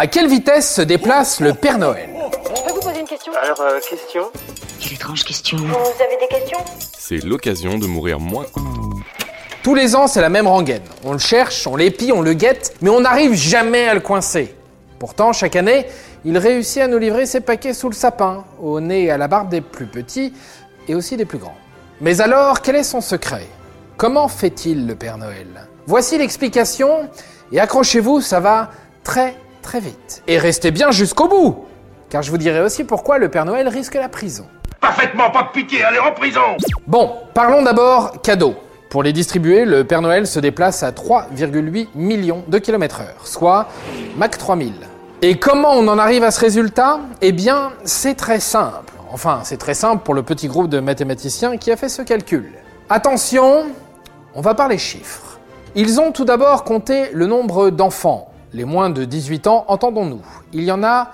À quelle vitesse se déplace le Père Noël Je peux vous poser une question Alors, euh, question Quelle étrange question. Vous avez des questions C'est l'occasion de mourir moins. Tous les ans, c'est la même rengaine. On le cherche, on l'épie, on le guette, mais on n'arrive jamais à le coincer. Pourtant, chaque année, il réussit à nous livrer ses paquets sous le sapin, au nez et à la barbe des plus petits et aussi des plus grands. Mais alors, quel est son secret? Comment fait-il le Père Noël? Voici l'explication, et accrochez-vous, ça va très très vite. Et restez bien jusqu'au bout, car je vous dirai aussi pourquoi le Père Noël risque la prison. Parfaitement, pas de pitié, allez en prison Bon, parlons d'abord cadeaux. Pour les distribuer, le Père Noël se déplace à 3,8 millions de kilomètres heure, soit Mach 3000. Et comment on en arrive à ce résultat? Eh bien, c'est très simple. Enfin, c'est très simple pour le petit groupe de mathématiciens qui a fait ce calcul. Attention, on va parler chiffres. Ils ont tout d'abord compté le nombre d'enfants, les moins de 18 ans, entendons-nous. Il y en a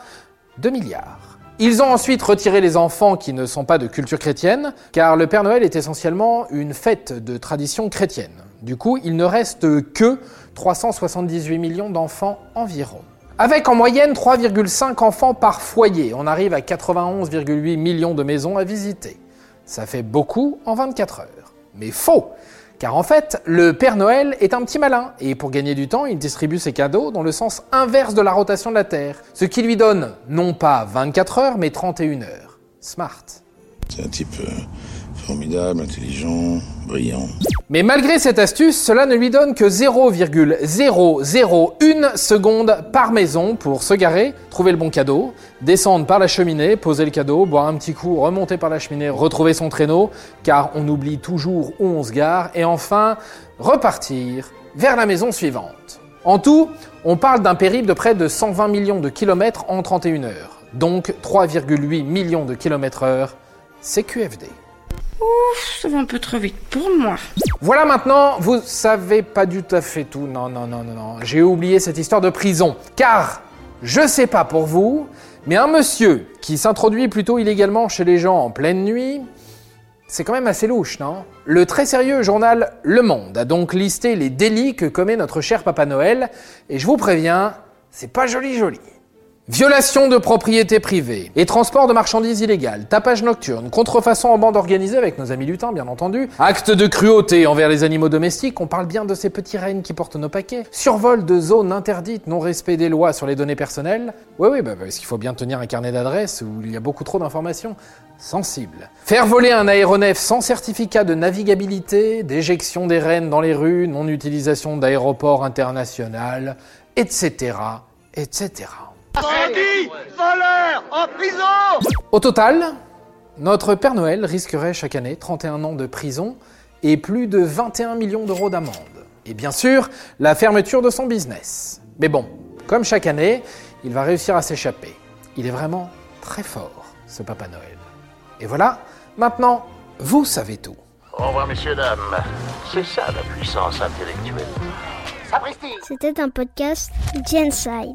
2 milliards. Ils ont ensuite retiré les enfants qui ne sont pas de culture chrétienne, car le Père Noël est essentiellement une fête de tradition chrétienne. Du coup, il ne reste que 378 millions d'enfants environ. Avec en moyenne 3,5 enfants par foyer, on arrive à 91,8 millions de maisons à visiter. Ça fait beaucoup en 24 heures. Mais faux car en fait, le Père Noël est un petit malin, et pour gagner du temps, il distribue ses cadeaux dans le sens inverse de la rotation de la Terre, ce qui lui donne non pas 24 heures, mais 31 heures. Smart. C'est un type euh, formidable, intelligent, brillant. Mais malgré cette astuce, cela ne lui donne que 0,001 seconde par maison pour se garer, trouver le bon cadeau, descendre par la cheminée, poser le cadeau, boire un petit coup, remonter par la cheminée, retrouver son traîneau, car on oublie toujours où on se gare, et enfin repartir vers la maison suivante. En tout, on parle d'un périple de près de 120 millions de kilomètres en 31 heures, donc 3,8 millions de kilomètres heure, c'est QFD. Ça va un peu trop vite pour moi. Voilà maintenant, vous savez pas du tout à fait tout. Non, non, non, non, non. J'ai oublié cette histoire de prison. Car, je sais pas pour vous, mais un monsieur qui s'introduit plutôt illégalement chez les gens en pleine nuit, c'est quand même assez louche, non? Le très sérieux journal Le Monde a donc listé les délits que commet notre cher Papa Noël, et je vous préviens, c'est pas joli joli. Violation de propriété privée et transport de marchandises illégales, tapage nocturne, contrefaçon en bande organisée avec nos amis lutins bien entendu, acte de cruauté envers les animaux domestiques, on parle bien de ces petits rennes qui portent nos paquets, survol de zones interdites, non-respect des lois sur les données personnelles, oui oui bah, parce qu'il faut bien tenir un carnet d'adresses où il y a beaucoup trop d'informations sensibles. Faire voler un aéronef sans certificat de navigabilité, déjection des rennes dans les rues, non-utilisation d'aéroports international, etc. etc. Bandit Voleur En prison Au total, notre Père Noël risquerait chaque année 31 ans de prison et plus de 21 millions d'euros d'amende. Et bien sûr, la fermeture de son business. Mais bon, comme chaque année, il va réussir à s'échapper. Il est vraiment très fort, ce Papa Noël. Et voilà, maintenant, vous savez tout. Au revoir, messieurs, dames. C'est ça la puissance intellectuelle. Sapristi C'était un podcast Genside.